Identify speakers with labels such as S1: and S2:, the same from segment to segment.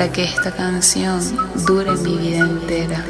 S1: Para que esta canción dure mi vida entera.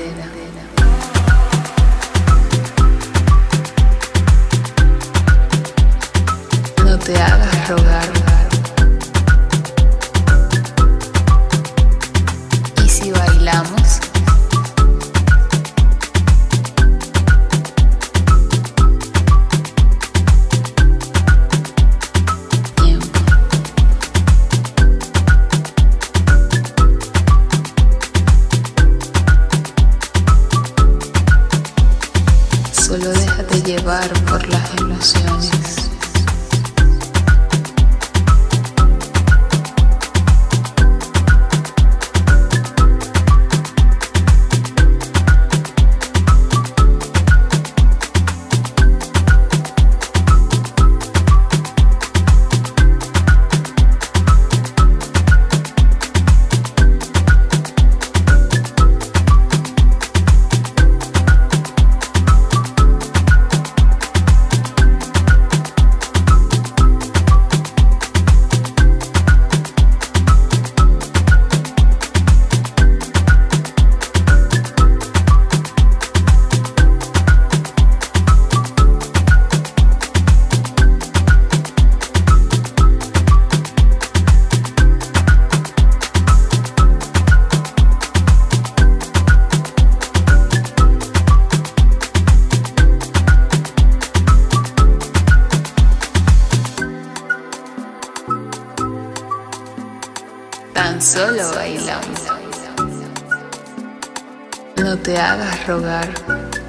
S1: Rogar,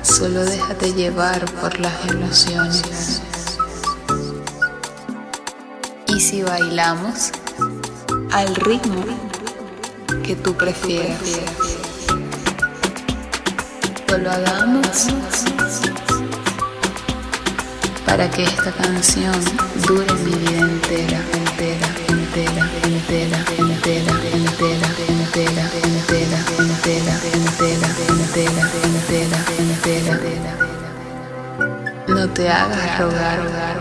S1: solo déjate llevar por las emociones. Y si bailamos al ritmo que tú prefieras, solo hagamos para que esta canción dure mi vida entera, entera, no te hagas rogar.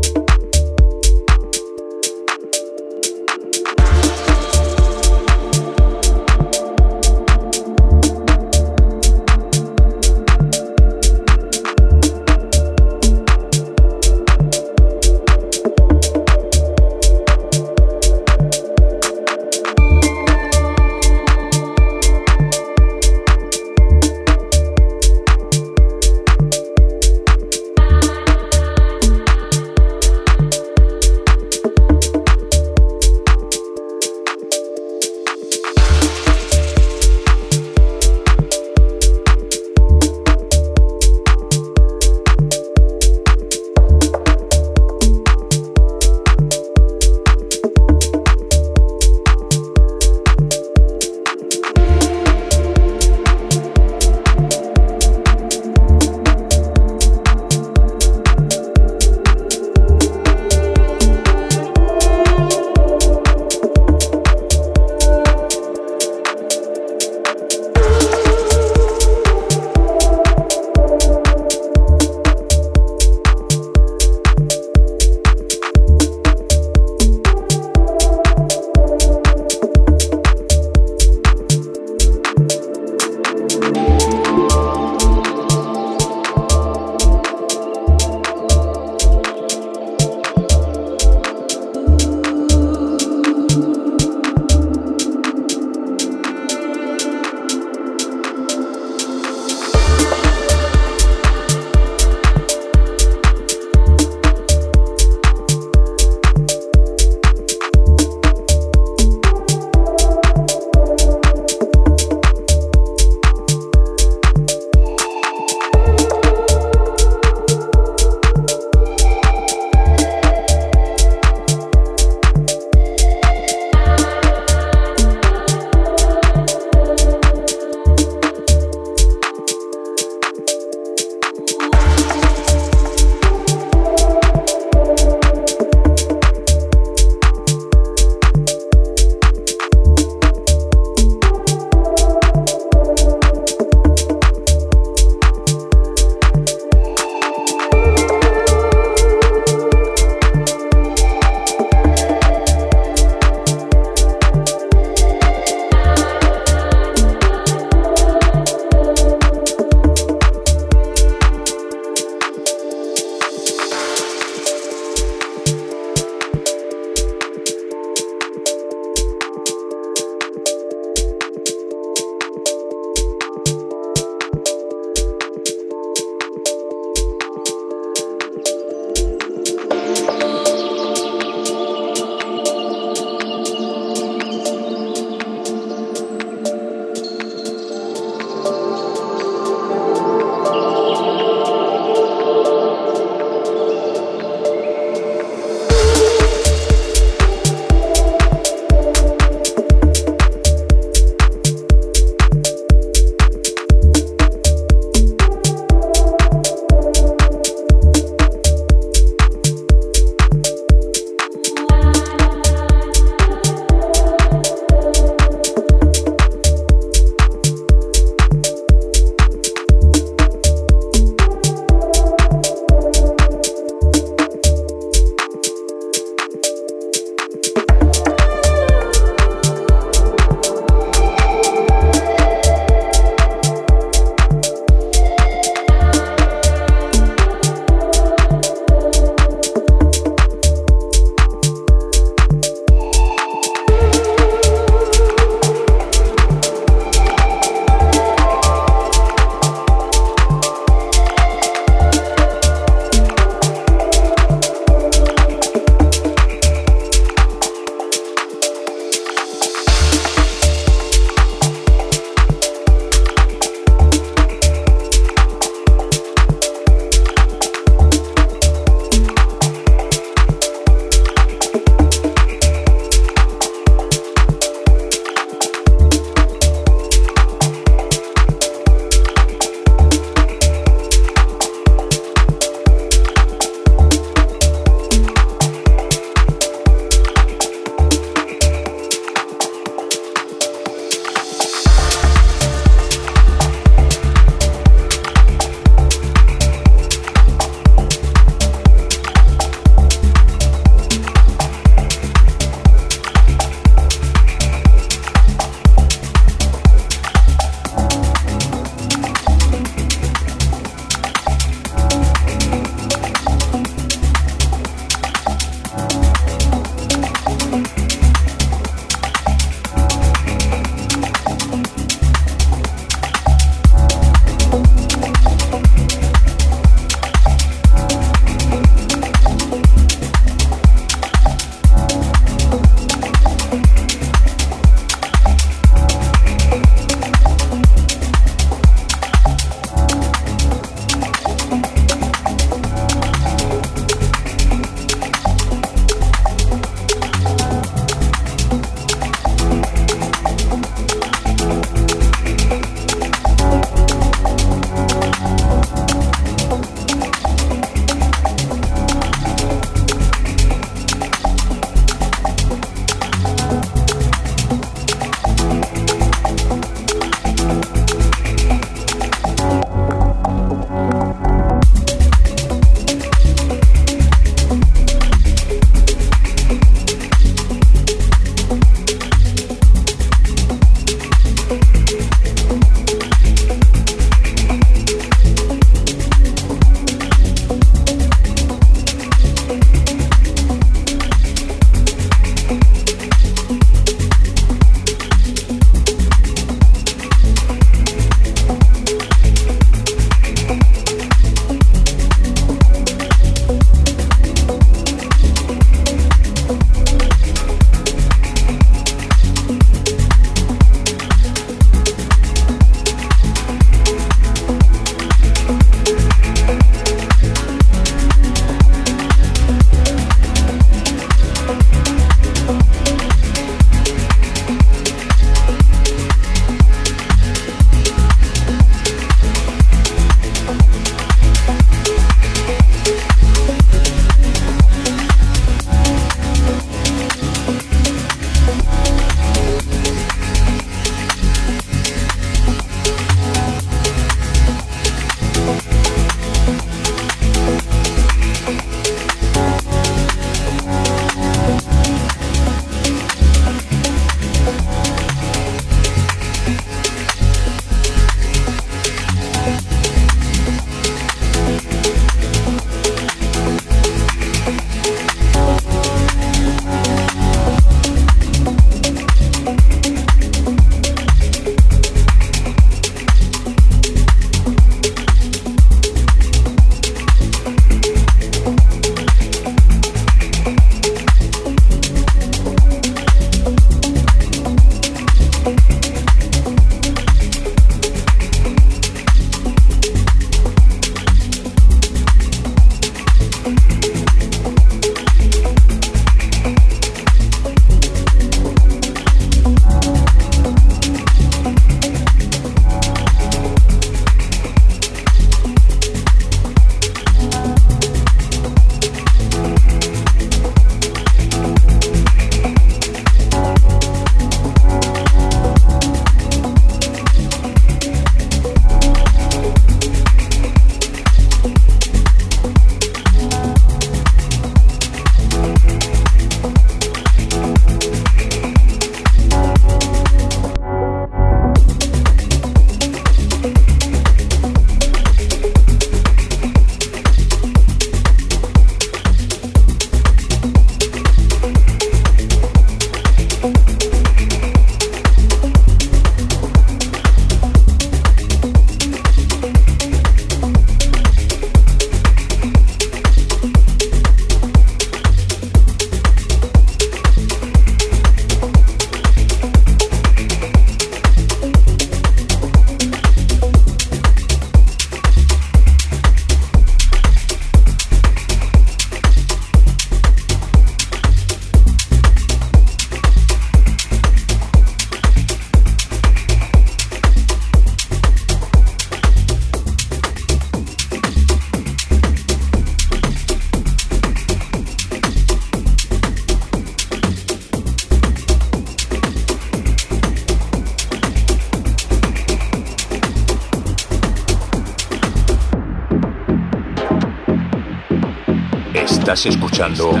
S2: Escuchando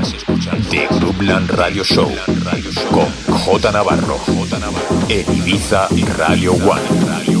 S2: The Groupland Radio Show con J Navarro en Ibiza Radio One.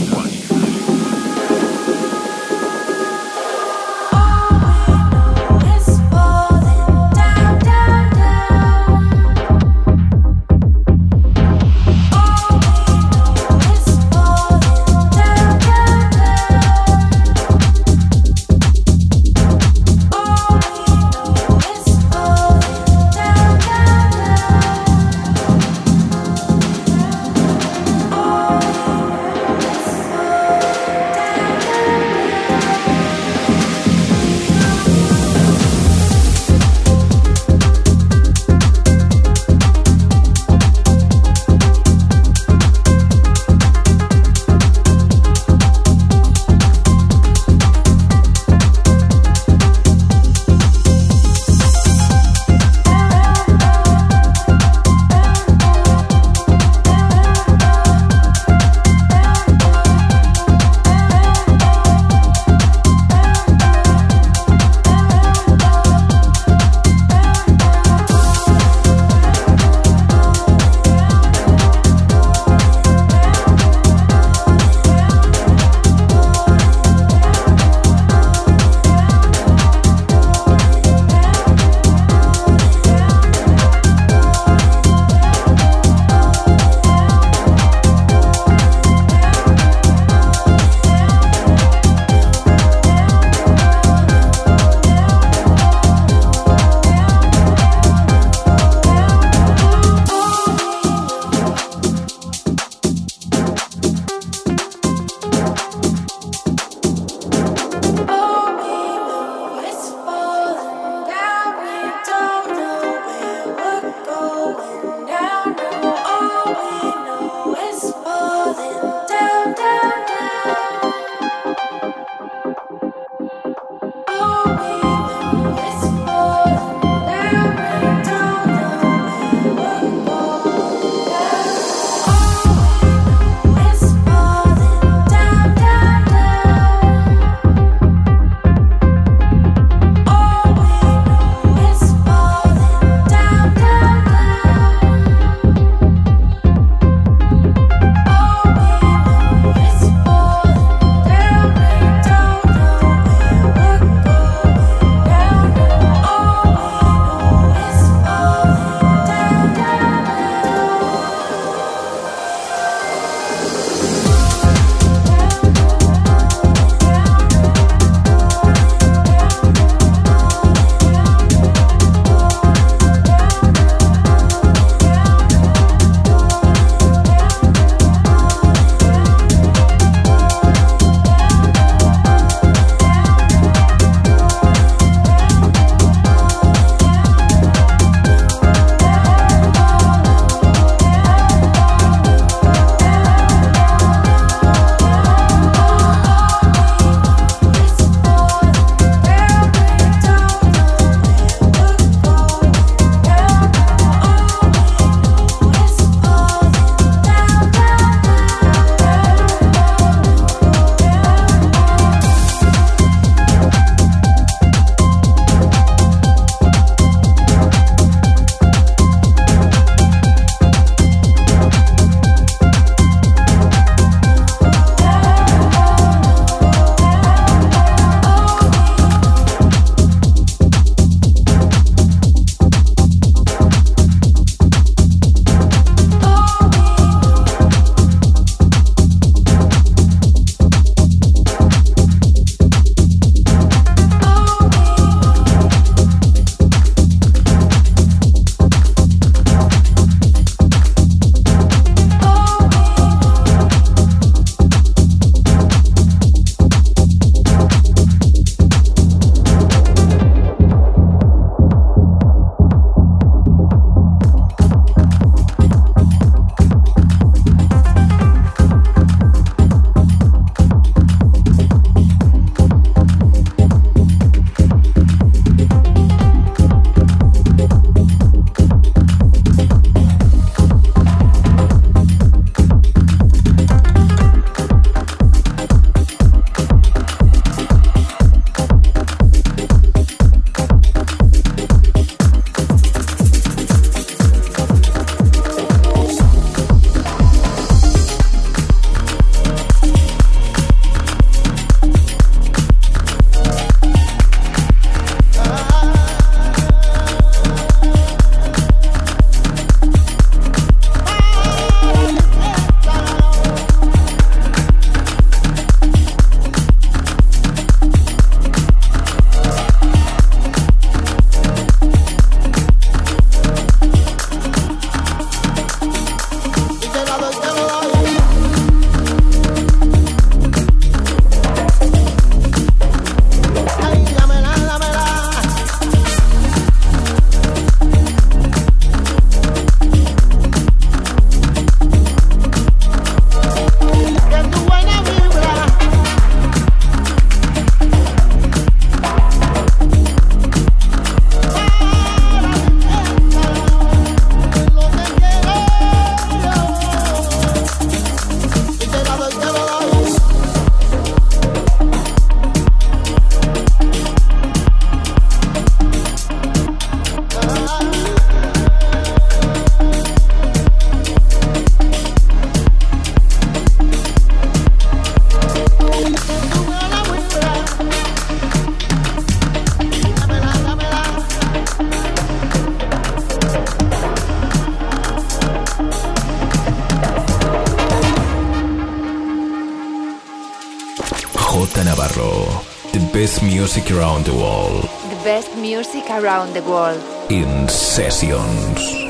S3: The world. In sessions.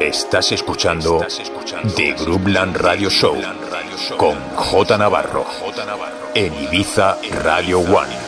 S2: Estás escuchando The Groupland Radio Show con J Navarro en Ibiza Radio One.